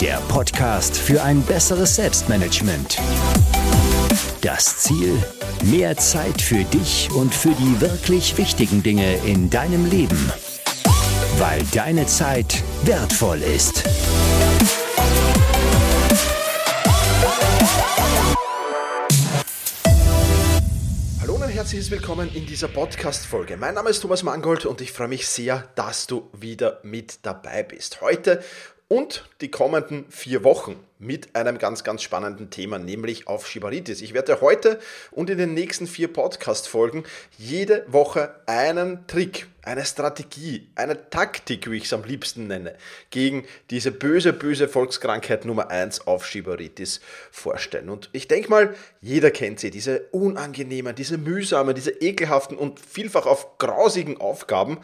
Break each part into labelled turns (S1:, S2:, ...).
S1: der Podcast für ein besseres Selbstmanagement. Das Ziel? Mehr Zeit für dich und für die wirklich wichtigen Dinge in deinem Leben. Weil deine Zeit wertvoll ist.
S2: Hallo und herzliches Willkommen in dieser Podcast-Folge. Mein Name ist Thomas Mangold und ich freue mich sehr, dass du wieder mit dabei bist. Heute und die kommenden vier Wochen mit einem ganz, ganz spannenden Thema, nämlich auf Shibaritis. Ich werde heute und in den nächsten vier Podcast-Folgen jede Woche einen Trick, eine Strategie, eine Taktik, wie ich es am liebsten nenne, gegen diese böse, böse Volkskrankheit Nummer eins auf Shibaritis vorstellen. Und ich denke mal, jeder kennt sie, diese unangenehmen, diese mühsamen, diese ekelhaften und vielfach auf grausigen Aufgaben,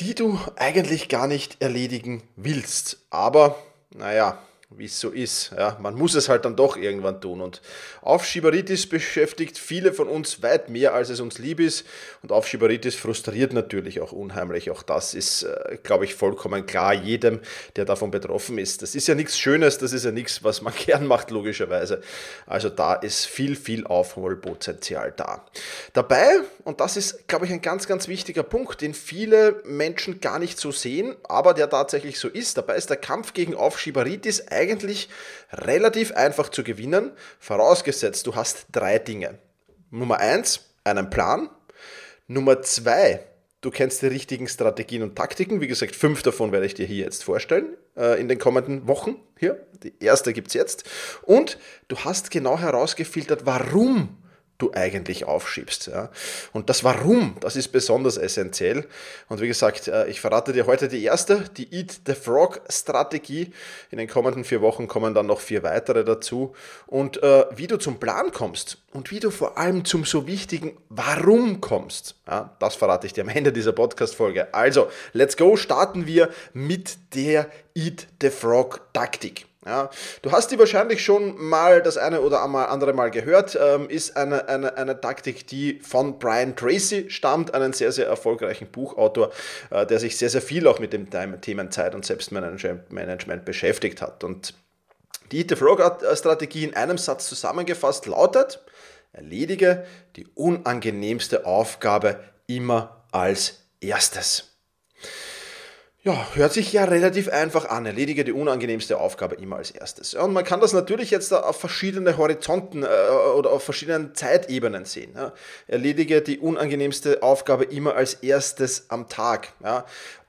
S2: die du eigentlich gar nicht erledigen willst. Aber, naja, wie es so ist. Ja, man muss es halt dann doch irgendwann tun. Und Aufschieberitis beschäftigt viele von uns weit mehr, als es uns lieb ist. Und Aufschieberitis frustriert natürlich auch unheimlich. Auch das ist, äh, glaube ich, vollkommen klar jedem, der davon betroffen ist. Das ist ja nichts Schönes, das ist ja nichts, was man gern macht, logischerweise. Also da ist viel, viel Aufholpotenzial da. Dabei, und das ist, glaube ich, ein ganz, ganz wichtiger Punkt, den viele Menschen gar nicht so sehen, aber der tatsächlich so ist. Dabei ist der Kampf gegen Aufschieberitis eigentlich relativ einfach zu gewinnen, vorausgesetzt du hast drei Dinge. Nummer eins, einen Plan. Nummer zwei, du kennst die richtigen Strategien und Taktiken. Wie gesagt, fünf davon werde ich dir hier jetzt vorstellen äh, in den kommenden Wochen. Hier, die erste gibt es jetzt. Und du hast genau herausgefiltert, warum du eigentlich aufschiebst. Ja. Und das Warum, das ist besonders essentiell. Und wie gesagt, äh, ich verrate dir heute die erste, die Eat the Frog Strategie. In den kommenden vier Wochen kommen dann noch vier weitere dazu. Und äh, wie du zum Plan kommst und wie du vor allem zum so wichtigen Warum kommst, ja, das verrate ich dir am Ende dieser Podcast-Folge. Also, let's go, starten wir mit der Eat the Frog Taktik. Ja, du hast die wahrscheinlich schon mal das eine oder andere Mal gehört, ähm, ist eine, eine, eine Taktik, die von Brian Tracy stammt, einen sehr, sehr erfolgreichen Buchautor, äh, der sich sehr, sehr viel auch mit dem Themen Zeit und Selbstmanagement beschäftigt hat. Und die the Frog-Strategie in einem Satz zusammengefasst lautet, erledige die unangenehmste Aufgabe immer als erstes. Ja, hört sich ja relativ einfach an. Erledige die unangenehmste Aufgabe immer als erstes. und man kann das natürlich jetzt auf verschiedene Horizonten äh, oder auf verschiedenen Zeitebenen sehen. Erledige die unangenehmste Aufgabe immer als erstes am Tag.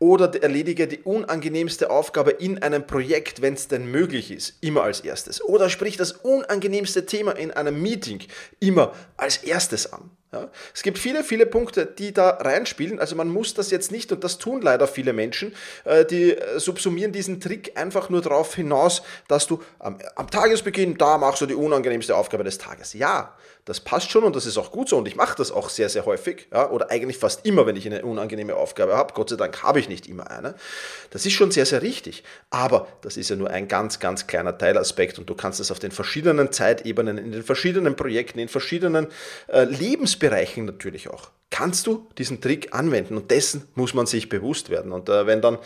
S2: Oder erledige die unangenehmste Aufgabe in einem Projekt, wenn es denn möglich ist, immer als erstes. Oder sprich das unangenehmste Thema in einem Meeting immer als erstes an. Ja, es gibt viele, viele Punkte, die da reinspielen. Also man muss das jetzt nicht, und das tun leider viele Menschen, äh, die äh, subsumieren diesen Trick einfach nur darauf hinaus, dass du am, am Tagesbeginn, da machst du die unangenehmste Aufgabe des Tages. Ja, das passt schon und das ist auch gut so und ich mache das auch sehr, sehr häufig. Ja, oder eigentlich fast immer, wenn ich eine unangenehme Aufgabe habe. Gott sei Dank habe ich nicht immer eine. Das ist schon sehr, sehr richtig. Aber das ist ja nur ein ganz, ganz kleiner Teilaspekt und du kannst es auf den verschiedenen Zeitebenen, in den verschiedenen Projekten, in verschiedenen äh, Lebensbereichen natürlich auch kannst du diesen Trick anwenden und dessen muss man sich bewusst werden. Und äh, wenn dann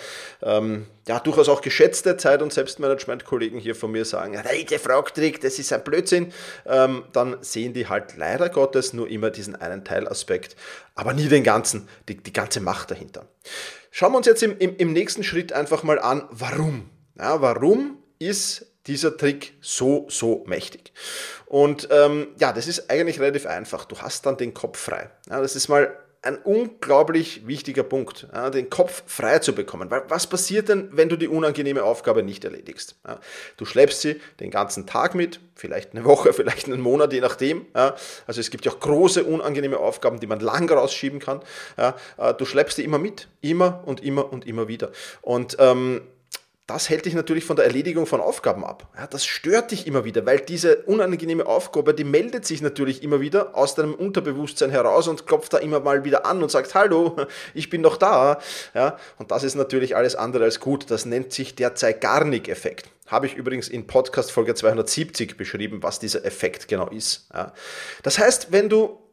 S2: ähm, ja durchaus auch geschätzte Zeit- und Selbstmanagement-Kollegen hier von mir sagen, der Fragtrick, das ist ein Blödsinn, ähm, dann sehen die halt leider Gottes nur immer diesen einen Teilaspekt, aber nie den ganzen, die, die ganze Macht dahinter. Schauen wir uns jetzt im, im, im nächsten Schritt einfach mal an, warum. Ja, warum ist dieser Trick so, so mächtig. Und ähm, ja, das ist eigentlich relativ einfach. Du hast dann den Kopf frei. Ja, das ist mal ein unglaublich wichtiger Punkt, ja, den Kopf frei zu bekommen. Weil was passiert denn, wenn du die unangenehme Aufgabe nicht erledigst? Ja, du schleppst sie den ganzen Tag mit, vielleicht eine Woche, vielleicht einen Monat, je nachdem. Ja, also es gibt ja auch große unangenehme Aufgaben, die man lang rausschieben kann. Äh, du schleppst die immer mit, immer und immer und immer wieder. Und ähm, das hält dich natürlich von der Erledigung von Aufgaben ab. Ja, das stört dich immer wieder, weil diese unangenehme Aufgabe, die meldet sich natürlich immer wieder aus deinem Unterbewusstsein heraus und klopft da immer mal wieder an und sagt, hallo, ich bin noch da. Ja, und das ist natürlich alles andere als gut. Das nennt sich der Zeigarnik-Effekt. Habe ich übrigens in Podcast Folge 270 beschrieben, was dieser Effekt genau ist. Ja. Das heißt, wenn du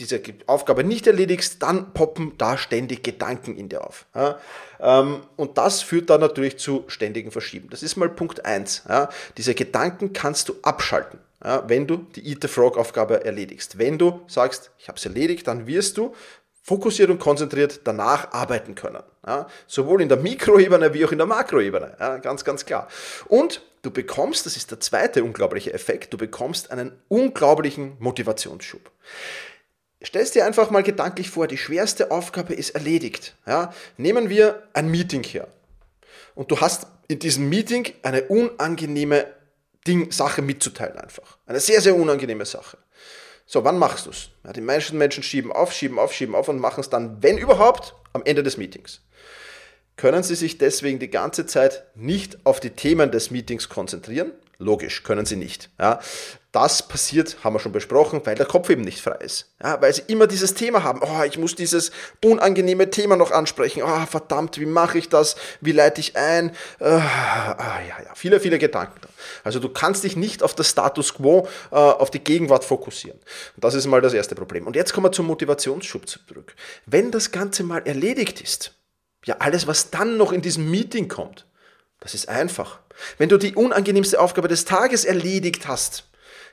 S2: diese Aufgabe nicht erledigst, dann poppen da ständig Gedanken in dir auf. Ja? Ähm, und das führt dann natürlich zu ständigen Verschieben. Das ist mal Punkt 1. Ja? Diese Gedanken kannst du abschalten, ja? wenn du die Eat the Frog Aufgabe erledigst. Wenn du sagst, ich habe es erledigt, dann wirst du fokussiert und konzentriert danach arbeiten können. Ja? Sowohl in der Mikroebene wie auch in der Makroebene. Ja? Ganz, ganz klar. Und du bekommst, das ist der zweite unglaubliche Effekt, du bekommst einen unglaublichen Motivationsschub. Stellst dir einfach mal gedanklich vor, die schwerste Aufgabe ist erledigt. Ja? Nehmen wir ein Meeting her. Und du hast in diesem Meeting eine unangenehme Ding, Sache mitzuteilen einfach. Eine sehr, sehr unangenehme Sache. So, wann machst du es? Ja, die meisten Menschen schieben auf, schieben auf, schieben auf und machen es dann, wenn überhaupt, am Ende des Meetings. Können sie sich deswegen die ganze Zeit nicht auf die Themen des Meetings konzentrieren? Logisch, können sie nicht. Ja. Das passiert, haben wir schon besprochen, weil der Kopf eben nicht frei ist. Ja, weil sie immer dieses Thema haben. Oh, ich muss dieses unangenehme Thema noch ansprechen. Oh, verdammt, wie mache ich das? Wie leite ich ein? Äh, ah, ja, ja, viele, viele Gedanken. Also du kannst dich nicht auf das Status quo, äh, auf die Gegenwart fokussieren. Das ist mal das erste Problem. Und jetzt kommen wir zum Motivationsschub zurück. Wenn das Ganze mal erledigt ist, ja, alles, was dann noch in diesem Meeting kommt, das ist einfach. Wenn du die unangenehmste Aufgabe des Tages erledigt hast,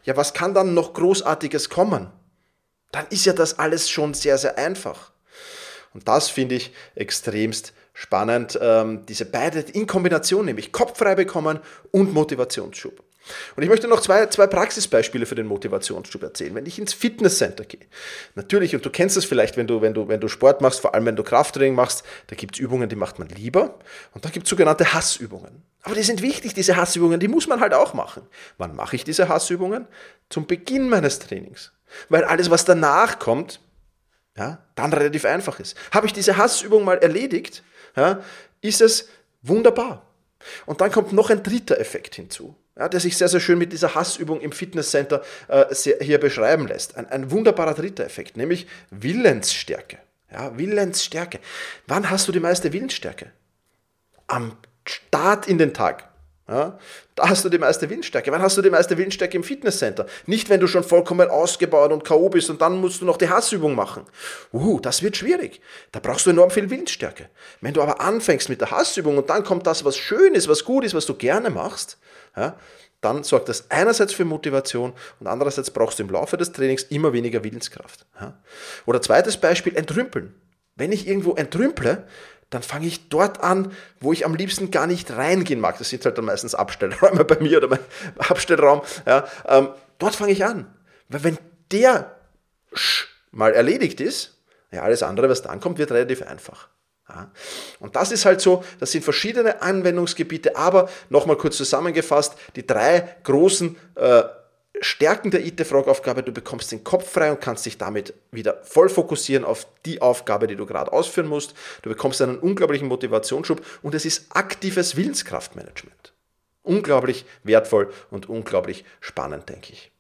S2: ja, was kann dann noch Großartiges kommen? Dann ist ja das alles schon sehr, sehr einfach. Und das finde ich extremst spannend, ähm, diese beide in Kombination, nämlich Kopf frei bekommen und Motivationsschub. Und ich möchte noch zwei, zwei Praxisbeispiele für den Motivationsschub erzählen. Wenn ich ins Fitnesscenter gehe, natürlich, und du kennst es vielleicht, wenn du, wenn, du, wenn du Sport machst, vor allem wenn du Krafttraining machst, da gibt es Übungen, die macht man lieber. Und da gibt es sogenannte Hassübungen. Aber die sind wichtig, diese Hassübungen, die muss man halt auch machen. Wann mache ich diese Hassübungen? Zum Beginn meines Trainings. Weil alles, was danach kommt, ja, dann relativ einfach ist. Habe ich diese Hassübung mal erledigt, ja, ist es wunderbar. Und dann kommt noch ein dritter Effekt hinzu ja, der sich sehr, sehr schön mit dieser Hassübung im Fitnesscenter äh, hier beschreiben lässt. Ein, ein wunderbarer dritter Effekt, nämlich Willensstärke. Ja, Willensstärke. Wann hast du die meiste Willensstärke? Am Start in den Tag. Ja, da hast du die meiste Willensstärke. Wann hast du die meiste Willensstärke im Fitnesscenter? Nicht, wenn du schon vollkommen ausgebaut und K.O. bist und dann musst du noch die Hassübung machen. Uh, das wird schwierig. Da brauchst du enorm viel Willensstärke. Wenn du aber anfängst mit der Hassübung und dann kommt das, was schön ist, was gut ist, was du gerne machst, ja, dann sorgt das einerseits für Motivation und andererseits brauchst du im Laufe des Trainings immer weniger Willenskraft. Ja. Oder zweites Beispiel, entrümpeln. Wenn ich irgendwo entrümple, dann fange ich dort an, wo ich am liebsten gar nicht reingehen mag. Das sind halt dann meistens Abstellräume bei mir oder mein Abstellraum. Ja, ähm, dort fange ich an. Weil wenn der mal erledigt ist, ja, alles andere, was dann kommt, wird relativ einfach. Ja. Und das ist halt so, das sind verschiedene Anwendungsgebiete, aber nochmal kurz zusammengefasst, die drei großen äh, Stärken der IT-Frog-Aufgabe, du bekommst den Kopf frei und kannst dich damit wieder voll fokussieren auf die Aufgabe, die du gerade ausführen musst. Du bekommst einen unglaublichen Motivationsschub und es ist aktives Willenskraftmanagement. Unglaublich wertvoll und unglaublich spannend, denke ich.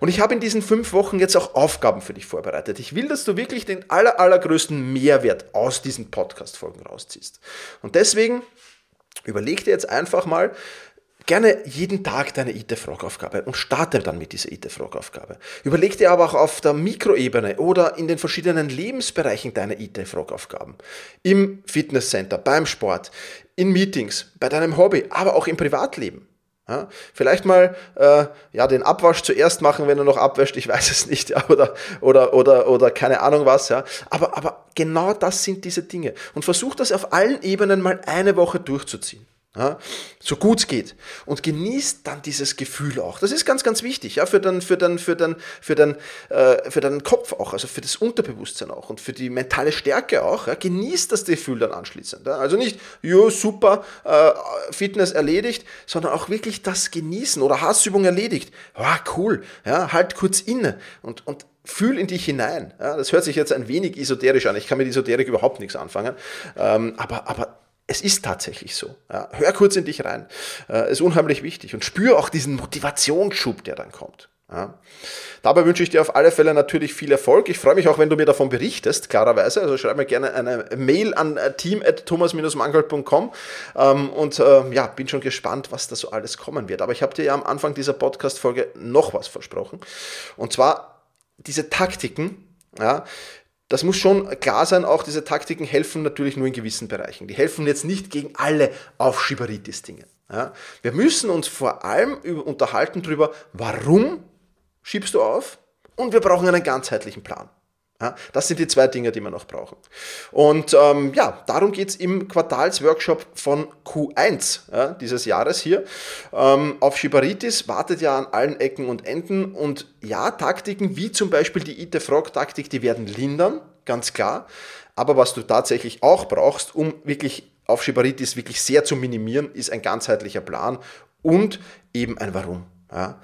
S2: Und ich habe in diesen fünf Wochen jetzt auch Aufgaben für dich vorbereitet. Ich will, dass du wirklich den aller, allergrößten Mehrwert aus diesen Podcast-Folgen rausziehst. Und deswegen überleg dir jetzt einfach mal, gerne jeden Tag deine IT-Frog-Aufgabe und starte dann mit dieser IT-Frog-Aufgabe. Überleg dir aber auch auf der Mikroebene oder in den verschiedenen Lebensbereichen deine IT-Frog-Aufgaben. Im Fitnesscenter, beim Sport, in Meetings, bei deinem Hobby, aber auch im Privatleben. Ja, vielleicht mal äh, ja, den Abwasch zuerst machen, wenn du noch abwäscht, ich weiß es nicht, ja, oder, oder, oder, oder keine Ahnung was. Ja. Aber, aber genau das sind diese Dinge. Und versuch das auf allen Ebenen mal eine Woche durchzuziehen. Ja, so gut es geht. Und genießt dann dieses Gefühl auch. Das ist ganz, ganz wichtig, ja, für den, für den, für den, für den, äh, für deinen Kopf auch, also für das Unterbewusstsein auch und für die mentale Stärke auch. Ja. Genießt das Gefühl dann anschließend. Ja. Also nicht, jo, super, äh, Fitness erledigt, sondern auch wirklich das genießen oder Hassübung erledigt. Ah, cool, ja, halt kurz inne und, und fühl in dich hinein. Ja, das hört sich jetzt ein wenig esoterisch an. Ich kann mit Esoterik überhaupt nichts anfangen. Ähm, aber, aber es ist tatsächlich so. Ja, hör kurz in dich rein. Äh, ist unheimlich wichtig. Und spür auch diesen Motivationsschub, der dann kommt. Ja. Dabei wünsche ich dir auf alle Fälle natürlich viel Erfolg. Ich freue mich auch, wenn du mir davon berichtest, klarerweise. Also schreib mir gerne eine Mail an äh, team.thomas-mangold.com ähm, und äh, ja, bin schon gespannt, was da so alles kommen wird. Aber ich habe dir ja am Anfang dieser Podcast-Folge noch was versprochen. Und zwar diese Taktiken, ja, das muss schon klar sein, auch diese Taktiken helfen natürlich nur in gewissen Bereichen. Die helfen jetzt nicht gegen alle Aufschieberitis-Dinge. Ja? Wir müssen uns vor allem unterhalten darüber, warum schiebst du auf und wir brauchen einen ganzheitlichen Plan. Ja, das sind die zwei Dinge, die wir noch brauchen. Und ähm, ja, darum geht es im Quartalsworkshop von Q1 ja, dieses Jahres hier. Ähm, auf Shibaritis wartet ja an allen Ecken und Enden. Und ja, Taktiken wie zum Beispiel die Ite-Frog-Taktik, die werden lindern, ganz klar. Aber was du tatsächlich auch brauchst, um wirklich auf Shibaritis wirklich sehr zu minimieren, ist ein ganzheitlicher Plan und eben ein Warum. Ja.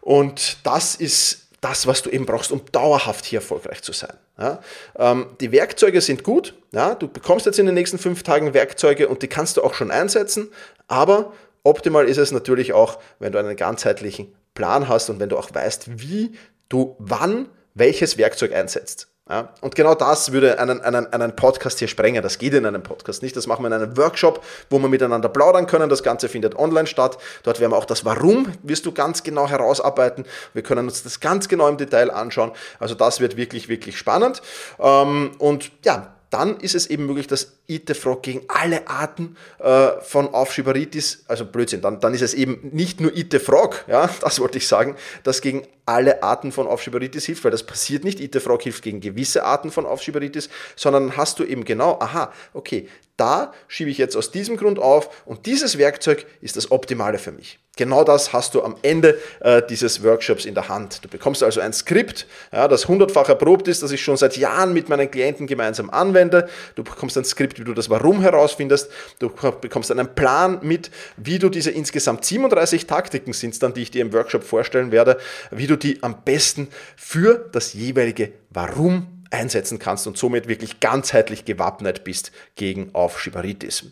S2: Und das ist das, was du eben brauchst, um dauerhaft hier erfolgreich zu sein. Ja, ähm, die Werkzeuge sind gut. Ja, du bekommst jetzt in den nächsten fünf Tagen Werkzeuge und die kannst du auch schon einsetzen. Aber optimal ist es natürlich auch, wenn du einen ganzheitlichen Plan hast und wenn du auch weißt, wie du wann welches Werkzeug einsetzt. Ja, und genau das würde einen, einen, einen Podcast hier sprengen. Das geht in einem Podcast nicht. Das machen wir in einem Workshop, wo wir miteinander plaudern können. Das Ganze findet online statt. Dort werden wir auch das Warum, wirst du ganz genau herausarbeiten. Wir können uns das ganz genau im Detail anschauen. Also das wird wirklich, wirklich spannend. Ähm, und ja, dann ist es eben möglich, dass IT-Frog gegen alle Arten äh, von Aufschieberitis, also Blödsinn, dann, dann ist es eben nicht nur IT-Frog, ja, das wollte ich sagen, das gegen alle Arten von Aufschieberitis hilft, weil das passiert nicht. IT-Frog hilft gegen gewisse Arten von Aufschieberitis, sondern hast du eben genau, aha, okay, da schiebe ich jetzt aus diesem Grund auf und dieses Werkzeug ist das Optimale für mich. Genau das hast du am Ende äh, dieses Workshops in der Hand. Du bekommst also ein Skript, ja, das hundertfach erprobt ist, das ich schon seit Jahren mit meinen Klienten gemeinsam anwende. Du bekommst ein Skript, wie du das Warum herausfindest. Du bekommst einen Plan mit, wie du diese insgesamt 37 Taktiken sind dann, die ich dir im Workshop vorstellen werde, wie du die am besten für das jeweilige Warum einsetzen kannst und somit wirklich ganzheitlich gewappnet bist gegen Aufschieberitis.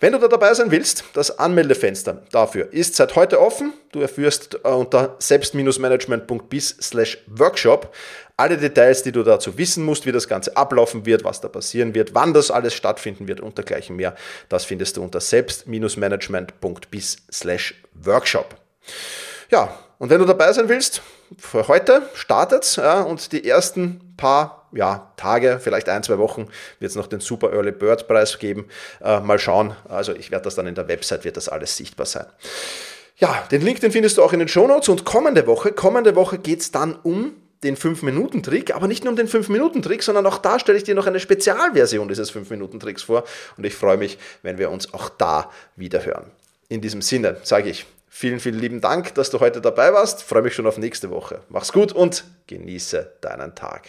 S2: Wenn du da dabei sein willst, das Anmeldefenster dafür ist seit heute offen. Du erführst äh, unter selbst-management.bis slash workshop alle Details, die du dazu wissen musst, wie das Ganze ablaufen wird, was da passieren wird, wann das alles stattfinden wird und dergleichen mehr. Das findest du unter selbst-management.bis slash workshop. Ja, und wenn du dabei sein willst, für heute startet ja, und die ersten paar ja, Tage, vielleicht ein, zwei Wochen wird es noch den Super Early Bird Preis geben. Äh, mal schauen. Also ich werde das dann in der Website, wird das alles sichtbar sein. Ja, den Link, den findest du auch in den Show Notes und kommende Woche, kommende Woche geht es dann um den 5-Minuten-Trick, aber nicht nur um den 5-Minuten-Trick, sondern auch da stelle ich dir noch eine Spezialversion dieses 5-Minuten-Tricks vor und ich freue mich, wenn wir uns auch da wieder hören. In diesem Sinne sage ich Vielen, vielen lieben Dank, dass du heute dabei warst. Ich freue mich schon auf nächste Woche. Mach's gut und genieße deinen Tag.